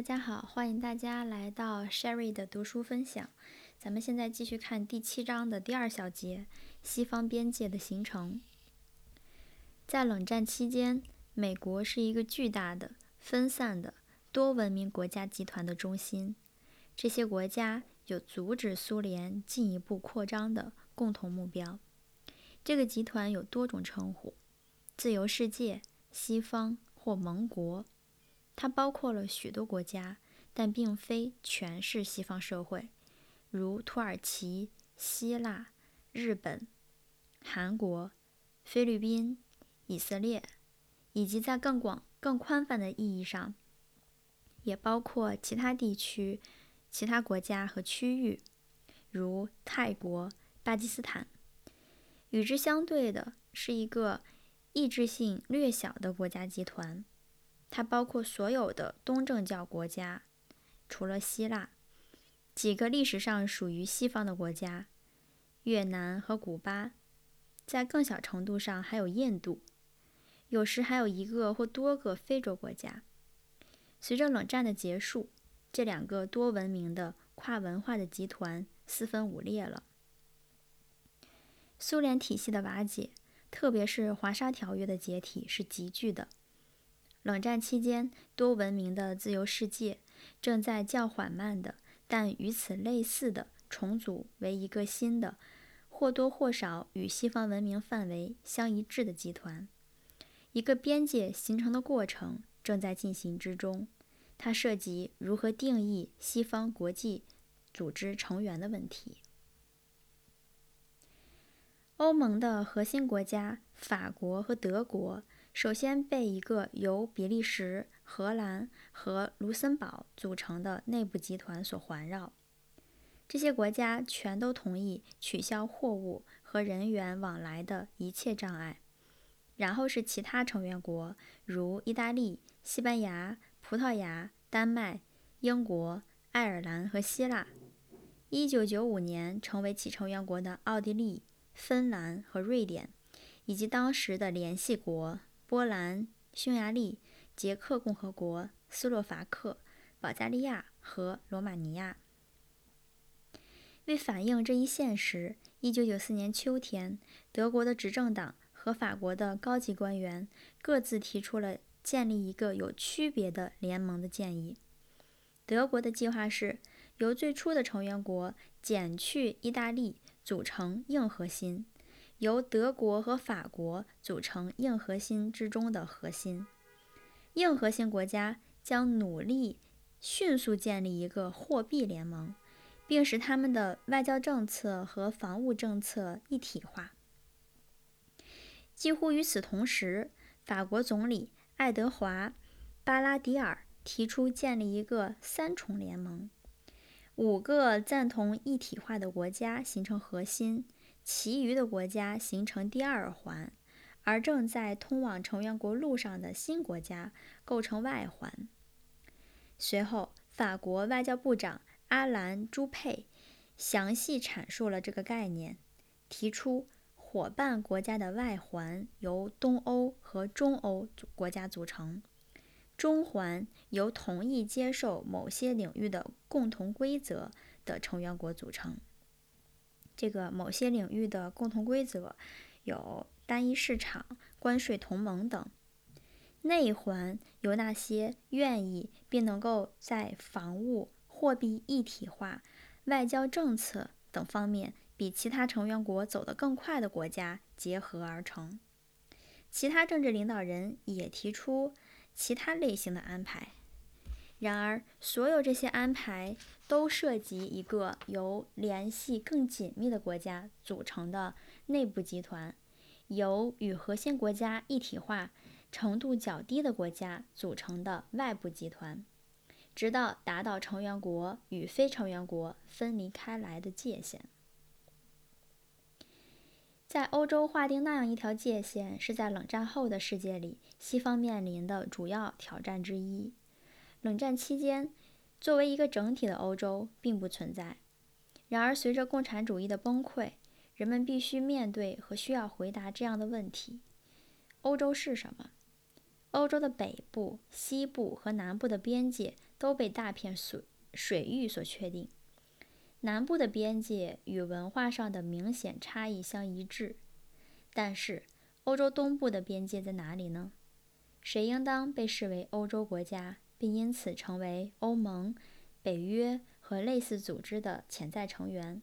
大家好，欢迎大家来到 Sherry 的读书分享。咱们现在继续看第七章的第二小节：西方边界的形成。在冷战期间，美国是一个巨大的、分散的多文明国家集团的中心。这些国家有阻止苏联进一步扩张的共同目标。这个集团有多种称呼：自由世界、西方或盟国。它包括了许多国家，但并非全是西方社会，如土耳其、希腊、日本、韩国、菲律宾、以色列，以及在更广、更宽泛的意义上，也包括其他地区、其他国家和区域，如泰国、巴基斯坦。与之相对的是一个意志性略小的国家集团。它包括所有的东正教国家，除了希腊，几个历史上属于西方的国家，越南和古巴，在更小程度上还有印度，有时还有一个或多个非洲国家。随着冷战的结束，这两个多文明的跨文化的集团四分五裂了。苏联体系的瓦解，特别是华沙条约的解体，是急剧的。冷战期间，多文明的自由世界正在较缓慢的，但与此类似的重组为一个新的、或多或少与西方文明范围相一致的集团。一个边界形成的过程正在进行之中，它涉及如何定义西方国际组织成员的问题。欧盟的核心国家法国和德国。首先被一个由比利时、荷兰和卢森堡组成的内部集团所环绕，这些国家全都同意取消货物和人员往来的一切障碍。然后是其他成员国，如意大利、西班牙、葡萄牙、丹麦、英国、爱尔兰和希腊。1995年成为其成员国的奥地利、芬兰和瑞典，以及当时的联系国。波兰、匈牙利、捷克共和国、斯洛伐克、保加利亚和罗马尼亚。为反映这一现实，1994年秋天，德国的执政党和法国的高级官员各自提出了建立一个有区别的联盟的建议。德国的计划是由最初的成员国减去意大利，组成硬核心。由德国和法国组成硬核心之中的核心，硬核心国家将努力迅速建立一个货币联盟，并使他们的外交政策和防务政策一体化。几乎与此同时，法国总理爱德华·巴拉迪尔提出建立一个三重联盟，五个赞同一体化的国家形成核心。其余的国家形成第二环，而正在通往成员国路上的新国家构成外环。随后，法国外交部长阿兰·朱佩详细阐述了这个概念，提出伙伴国家的外环由东欧和中欧国家组成，中环由同意接受某些领域的共同规则的成员国组成。这个某些领域的共同规则有单一市场、关税同盟等。内环由那些愿意并能够在防务、货币一体化、外交政策等方面比其他成员国走得更快的国家结合而成。其他政治领导人也提出其他类型的安排。然而，所有这些安排都涉及一个由联系更紧密的国家组成的内部集团，由与核心国家一体化程度较低的国家组成的外部集团，直到达到成员国与非成员国分离开来的界限。在欧洲划定那样一条界限，是在冷战后的世界里西方面临的主要挑战之一。冷战期间，作为一个整体的欧洲并不存在。然而，随着共产主义的崩溃，人们必须面对和需要回答这样的问题：欧洲是什么？欧洲的北部、西部和南部的边界都被大片水水域所确定。南部的边界与文化上的明显差异相一致，但是欧洲东部的边界在哪里呢？谁应当被视为欧洲国家，并因此成为欧盟、北约和类似组织的潜在成员？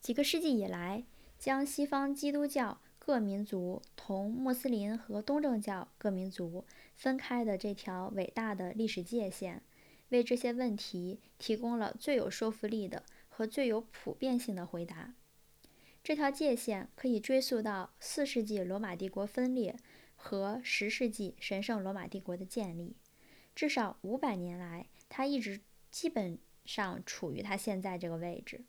几个世纪以来，将西方基督教各民族同穆斯林和东正教各民族分开的这条伟大的历史界限。为这些问题提供了最有说服力的和最有普遍性的回答。这条界限可以追溯到四世纪罗马帝国分裂和十世纪神圣罗马帝国的建立。至少五百年来，它一直基本上处于它现在这个位置。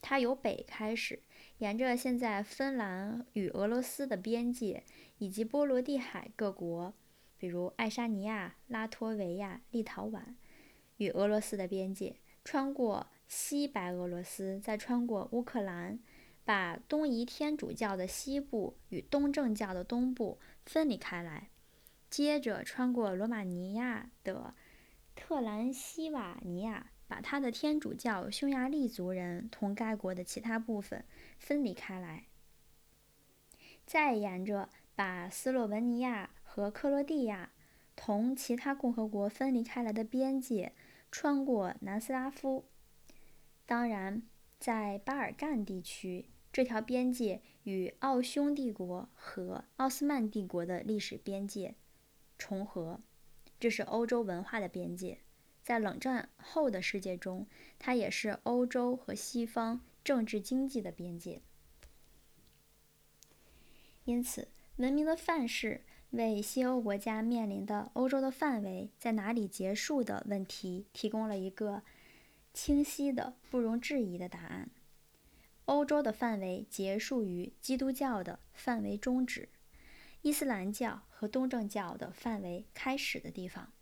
它由北开始，沿着现在芬兰与俄罗斯的边界，以及波罗的海各国，比如爱沙尼亚、拉脱维亚、立陶宛。与俄罗斯的边界，穿过西白俄罗斯，再穿过乌克兰，把东仪天主教的西部与东正教的东部分离开来，接着穿过罗马尼亚的特兰西瓦尼亚，把他的天主教匈牙利族人同该国的其他部分分离开来，再沿着把斯洛文尼亚和克罗地亚同其他共和国分离开来的边界。穿过南斯拉夫，当然，在巴尔干地区，这条边界与奥匈帝国和奥斯曼帝国的历史边界重合。这是欧洲文化的边界，在冷战后的世界中，它也是欧洲和西方政治经济的边界。因此，文明的范式。为西欧国家面临的欧洲的范围在哪里结束的问题提供了一个清晰的、不容置疑的答案：欧洲的范围结束于基督教的范围终止，伊斯兰教和东正教的范围开始的地方。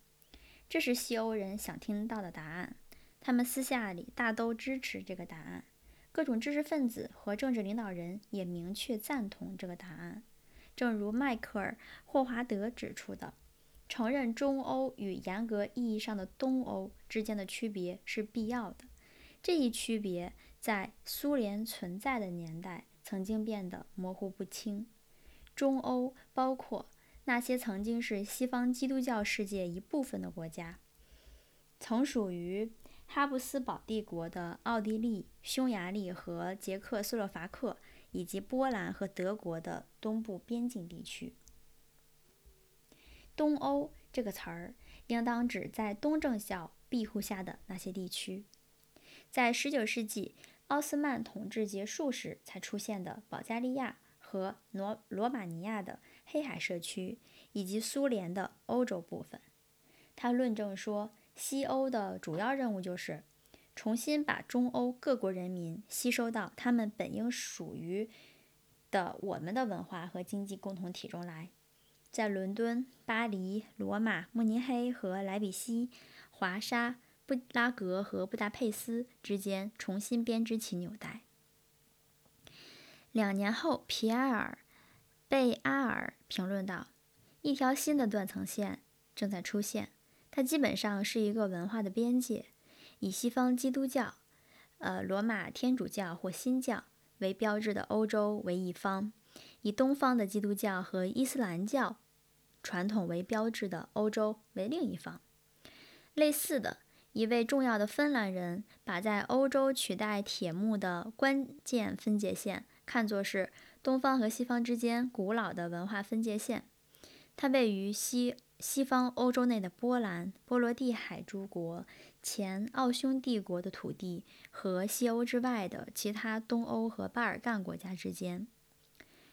这是西欧人想听到的答案，他们私下里大都支持这个答案，各种知识分子和政治领导人也明确赞同这个答案。正如迈克尔·霍华德指出的，承认中欧与严格意义上的东欧之间的区别是必要的。这一区别在苏联存在的年代曾经变得模糊不清。中欧包括那些曾经是西方基督教世界一部分的国家，曾属于哈布斯堡帝国的奥地利、匈牙利和捷克斯洛伐克。以及波兰和德国的东部边境地区。东欧这个词儿应当指在东正教庇护下的那些地区。在19世纪奥斯曼统治结束时才出现的保加利亚和罗罗马尼亚的黑海社区，以及苏联的欧洲部分。他论证说，西欧的主要任务就是。重新把中欧各国人民吸收到他们本应属于的我们的文化和经济共同体中来，在伦敦、巴黎、罗马、慕尼黑和莱比锡、华沙、布拉格和布达佩斯之间重新编织起纽带。两年后，皮埃尔·贝阿尔评论道：“一条新的断层线正在出现，它基本上是一个文化的边界。”以西方基督教、呃罗马天主教或新教为标志的欧洲为一方，以东方的基督教和伊斯兰教传统为标志的欧洲为另一方。类似的，一位重要的芬兰人把在欧洲取代铁木的关键分界线看作是东方和西方之间古老的文化分界线。它位于西。西方欧洲内的波兰、波罗的海诸国、前奥匈帝国的土地和西欧之外的其他东欧和巴尔干国家之间，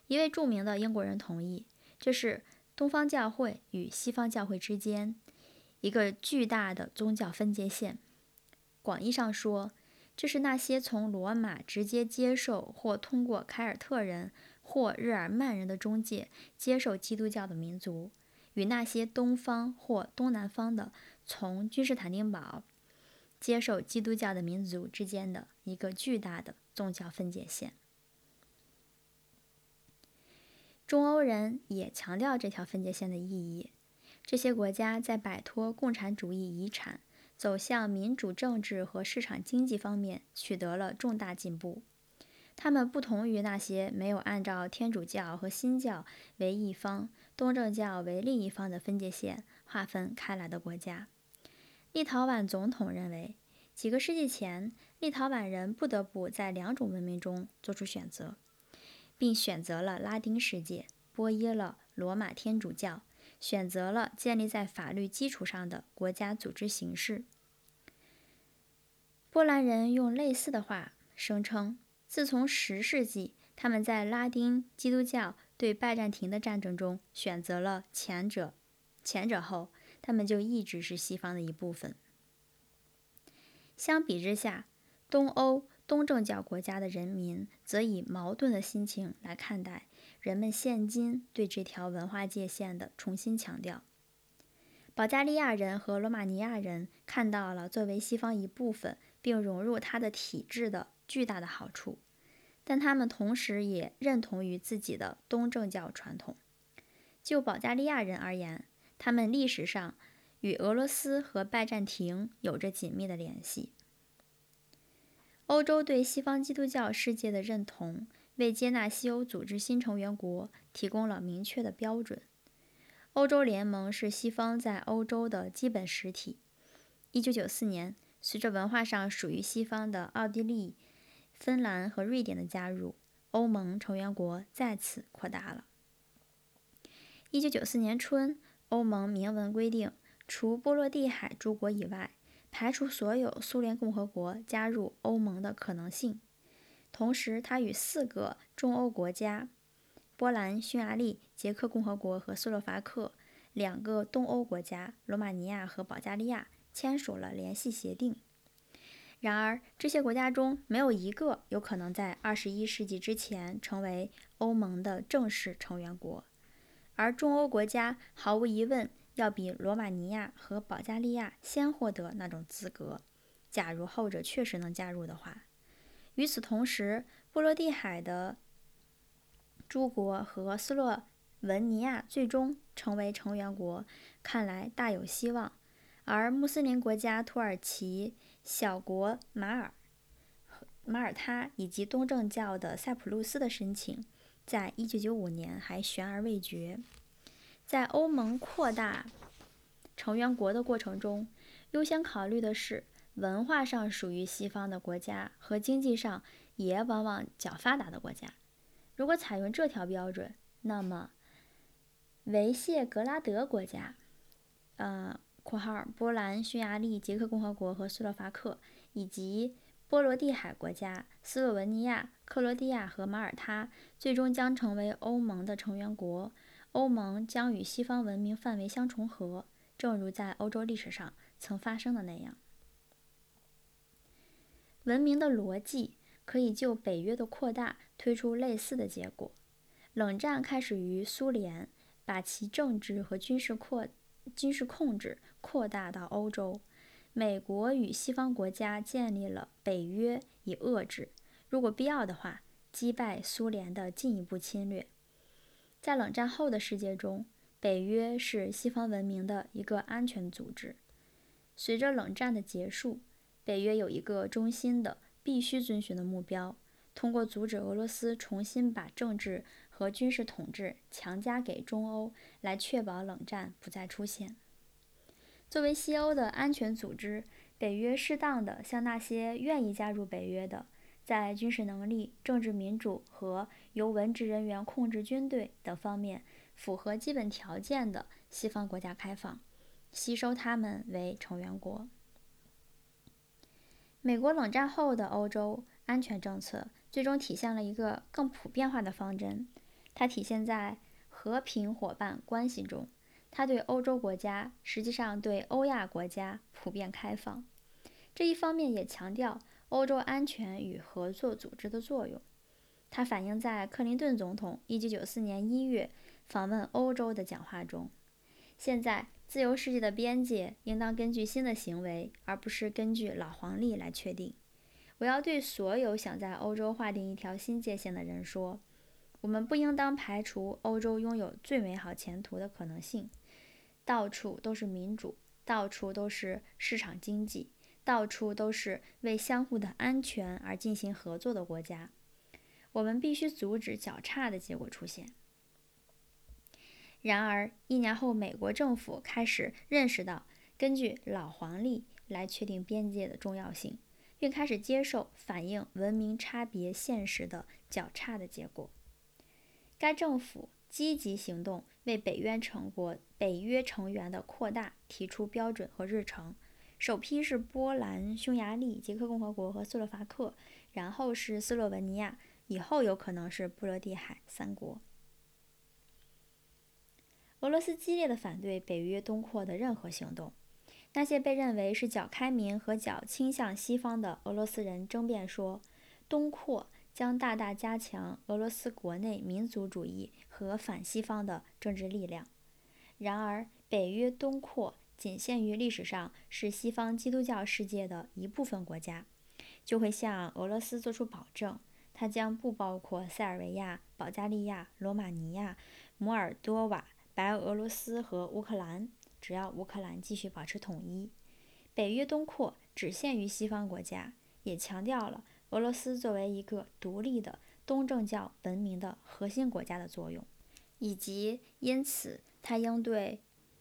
一位著名的英国人同意，这是东方教会与西方教会之间一个巨大的宗教分界线。广义上说，这是那些从罗马直接接受或通过凯尔特人或日耳曼人的中介接受基督教的民族。与那些东方或东南方的从君士坦丁堡接受基督教的民族之间的一个巨大的宗教分界线。中欧人也强调这条分界线的意义。这些国家在摆脱共产主义遗产、走向民主政治和市场经济方面取得了重大进步。他们不同于那些没有按照天主教和新教为一方、东正教为另一方的分界线划分开来的国家。立陶宛总统认为，几个世纪前，立陶宛人不得不在两种文明中做出选择，并选择了拉丁世界，皈依了罗马天主教。选择了建立在法律基础上的国家组织形式。波兰人用类似的话声称：自从十世纪他们在拉丁基督教对拜占庭的战争中选择了前者，前者后，他们就一直是西方的一部分。相比之下，东欧东正教国家的人民则以矛盾的心情来看待。人们现今对这条文化界限的重新强调，保加利亚人和罗马尼亚人看到了作为西方一部分并融入它的体制的巨大的好处，但他们同时也认同于自己的东正教传统。就保加利亚人而言，他们历史上与俄罗斯和拜占庭有着紧密的联系。欧洲对西方基督教世界的认同。为接纳西欧组织新成员国提供了明确的标准。欧洲联盟是西方在欧洲的基本实体。1994年，随着文化上属于西方的奥地利、芬兰和瑞典的加入，欧盟成员国再次扩大了。1994年春，欧盟明文规定，除波罗的海诸国以外，排除所有苏联共和国加入欧盟的可能性。同时，他与四个中欧国家——波兰、匈牙利、捷克共和国和斯洛伐克；两个东欧国家——罗马尼亚和保加利亚——签署了联系协定。然而，这些国家中没有一个有可能在二十一世纪之前成为欧盟的正式成员国，而中欧国家毫无疑问要比罗马尼亚和保加利亚先获得那种资格。假如后者确实能加入的话。与此同时，波罗的海的诸国和斯洛文尼亚最终成为成员国，看来大有希望。而穆斯林国家土耳其、小国马尔、马耳他以及东正教的塞浦路斯的申请，在一九九五年还悬而未决。在欧盟扩大成员国的过程中，优先考虑的是。文化上属于西方的国家和经济上也往往较发达的国家，如果采用这条标准，那么维谢格拉德国家（呃，括号波兰、匈牙利、捷克共和国和斯洛伐克）以及波罗的海国家斯洛文尼亚、克罗地亚和马耳他最终将成为欧盟的成员国。欧盟将与西方文明范围相重合，正如在欧洲历史上曾发生的那样。文明的逻辑可以就北约的扩大推出类似的结果。冷战开始于苏联把其政治和军事扩军事控制扩大到欧洲，美国与西方国家建立了北约以遏制，如果必要的话，击败苏联的进一步侵略。在冷战后的世界中，北约是西方文明的一个安全组织。随着冷战的结束。北约有一个中心的、必须遵循的目标：通过阻止俄罗斯重新把政治和军事统治强加给中欧，来确保冷战不再出现。作为西欧的安全组织，北约适当的向那些愿意加入北约的，在军事能力、政治民主和由文职人员控制军队等方面符合基本条件的西方国家开放，吸收他们为成员国。美国冷战后的欧洲安全政策最终体现了一个更普遍化的方针，它体现在和平伙伴关系中。它对欧洲国家，实际上对欧亚国家普遍开放。这一方面也强调欧洲安全与合作组织的作用。它反映在克林顿总统1994年1月访问欧洲的讲话中。现在。自由世界的边界应当根据新的行为，而不是根据老黄历来确定。我要对所有想在欧洲划定一条新界限的人说：我们不应当排除欧洲拥有最美好前途的可能性。到处都是民主，到处都是市场经济，到处都是为相互的安全而进行合作的国家。我们必须阻止较差的结果出现。然而，一年后，美国政府开始认识到根据老黄历来确定边界的重要性，并开始接受反映文明差别现实的较差的结果。该政府积极行动，为北约成国、北约成员的扩大提出标准和日程。首批是波兰、匈牙利、捷克共和国和斯洛伐克，然后是斯洛文尼亚，以后有可能是波罗的海三国。俄罗斯激烈的反对北约东扩的任何行动。那些被认为是较开明和较倾向西方的俄罗斯人争辩说，东扩将大大加强俄罗斯国内民族主义和反西方的政治力量。然而，北约东扩仅限于历史上是西方基督教世界的一部分国家，就会向俄罗斯作出保证，它将不包括塞尔维亚、保加利亚、罗马尼亚、摩尔多瓦。白俄罗斯和乌克兰，只要乌克兰继续保持统一，北约东扩只限于西方国家，也强调了俄罗斯作为一个独立的东正教文明的核心国家的作用，以及因此它应对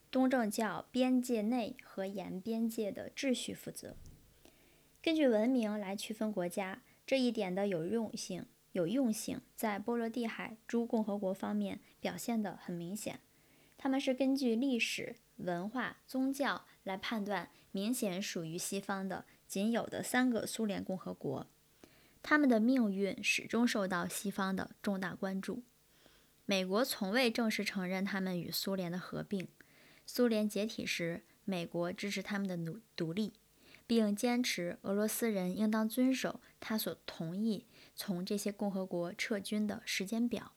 东正教边界内和沿边界的秩序负责。根据文明来区分国家，这一点的有用性有用性在波罗的海诸共和国方面表现得很明显。他们是根据历史、文化、宗教来判断明显属于西方的仅有的三个苏联共和国，他们的命运始终受到西方的重大关注。美国从未正式承认他们与苏联的合并。苏联解体时，美国支持他们的独独立，并坚持俄罗斯人应当遵守他所同意从这些共和国撤军的时间表。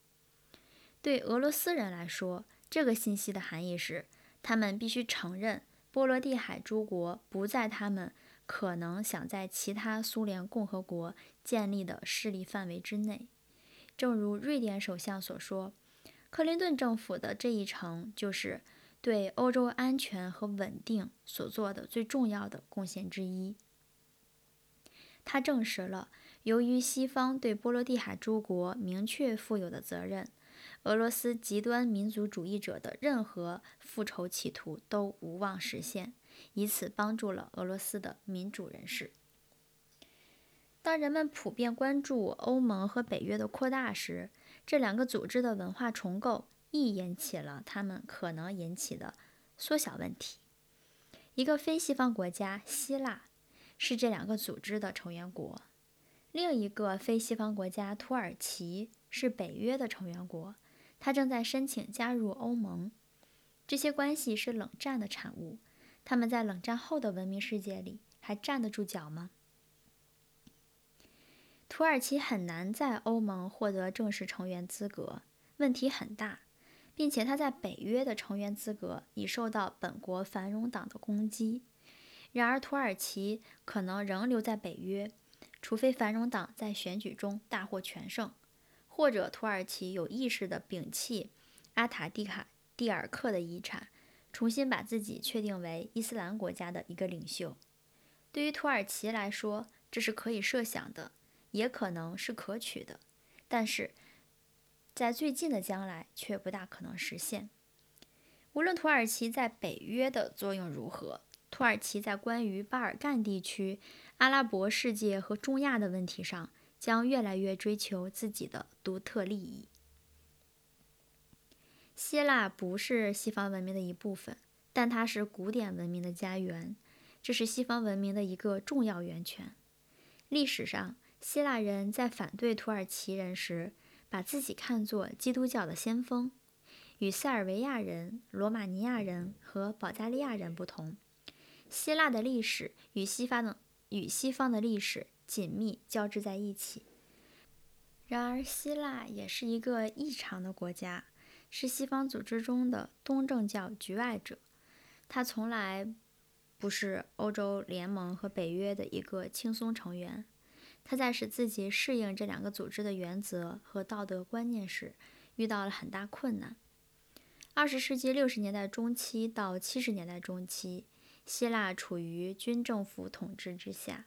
对俄罗斯人来说，这个信息的含义是，他们必须承认波罗的海诸国不在他们可能想在其他苏联共和国建立的势力范围之内。正如瑞典首相所说，克林顿政府的这一程就是对欧洲安全和稳定所做的最重要的贡献之一。他证实了，由于西方对波罗的海诸国明确负有的责任。俄罗斯极端民族主义者的任何复仇企图都无望实现，以此帮助了俄罗斯的民主人士。当人们普遍关注欧盟和北约的扩大时，这两个组织的文化重构亦引起了他们可能引起的缩小问题。一个非西方国家希腊是这两个组织的成员国，另一个非西方国家土耳其是北约的成员国。他正在申请加入欧盟。这些关系是冷战的产物。他们在冷战后的文明世界里还站得住脚吗？土耳其很难在欧盟获得正式成员资格，问题很大，并且他在北约的成员资格已受到本国繁荣党的攻击。然而，土耳其可能仍留在北约，除非繁荣党在选举中大获全胜。或者土耳其有意识地摒弃阿塔蒂卡蒂尔克的遗产，重新把自己确定为伊斯兰国家的一个领袖。对于土耳其来说，这是可以设想的，也可能是可取的，但是在最近的将来却不大可能实现。无论土耳其在北约的作用如何，土耳其在关于巴尔干地区、阿拉伯世界和中亚的问题上。将越来越追求自己的独特利益。希腊不是西方文明的一部分，但它是古典文明的家园，这是西方文明的一个重要源泉。历史上，希腊人在反对土耳其人时，把自己看作基督教的先锋。与塞尔维亚人、罗马尼亚人和保加利亚人不同，希腊的历史与西方的与西方的历史。紧密交织在一起。然而，希腊也是一个异常的国家，是西方组织中的东正教局外者。它从来不是欧洲联盟和北约的一个轻松成员。他在使自己适应这两个组织的原则和道德观念时，遇到了很大困难。二十世纪六十年代中期到七十年代中期，希腊处于军政府统治之下，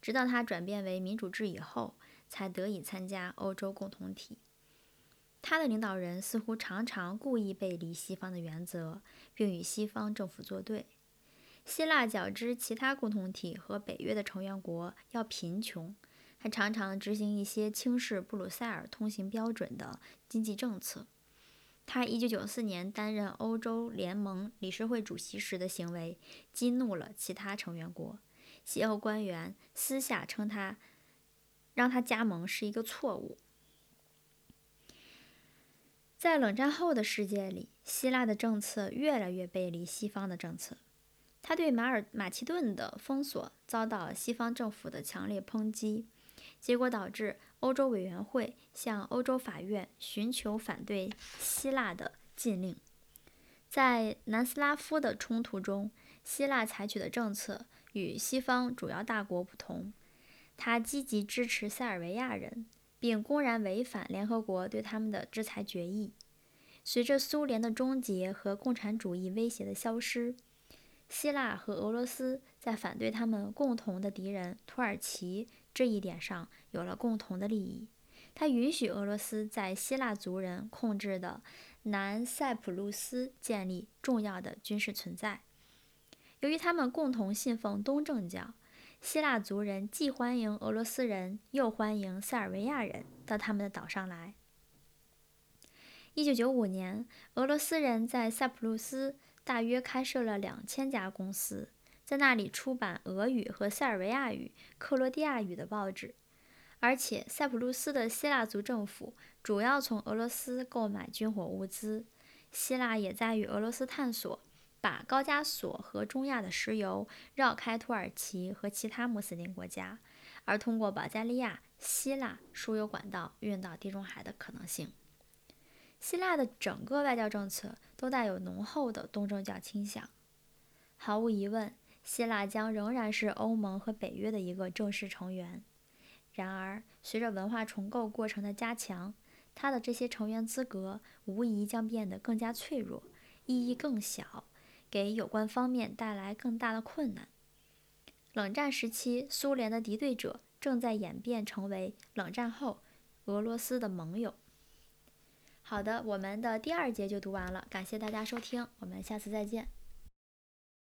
直到它转变为民主制以后，才得以参加欧洲共同体。他的领导人似乎常常故意背离西方的原则，并与西方政府作对。希腊较之其他共同体和北约的成员国要贫穷。还常常执行一些轻视布鲁塞尔通行标准的经济政策。他1994年担任欧洲联盟理事会主席时的行为激怒了其他成员国，西欧官员私下称他让他加盟是一个错误。在冷战后的世界里，希腊的政策越来越背离西方的政策。他对马尔马其顿的封锁遭到西方政府的强烈抨击。结果导致欧洲委员会向欧洲法院寻求反对希腊的禁令。在南斯拉夫的冲突中，希腊采取的政策与西方主要大国不同。他积极支持塞尔维亚人，并公然违反联合国对他们的制裁决议。随着苏联的终结和共产主义威胁的消失，希腊和俄罗斯在反对他们共同的敌人土耳其。这一点上有了共同的利益。他允许俄罗斯在希腊族人控制的南塞浦路斯建立重要的军事存在。由于他们共同信奉东正教，希腊族人既欢迎俄罗斯人，又欢迎塞尔维亚人到他们的岛上来。1995年，俄罗斯人在塞浦路斯大约开设了两千家公司。在那里出版俄语和塞尔维亚语、克罗地亚语的报纸，而且塞浦路斯的希腊族政府主要从俄罗斯购买军火物资。希腊也在与俄罗斯探索把高加索和中亚的石油绕开土耳其和其他穆斯林国家，而通过保加利亚、希腊输油管道运到地中海的可能性。希腊的整个外交政策都带有浓厚的东正教倾向，毫无疑问。希腊将仍然是欧盟和北约的一个正式成员。然而，随着文化重构过程的加强，它的这些成员资格无疑将变得更加脆弱，意义更小，给有关方面带来更大的困难。冷战时期，苏联的敌对者正在演变成为冷战后俄罗斯的盟友。好的，我们的第二节就读完了，感谢大家收听，我们下次再见。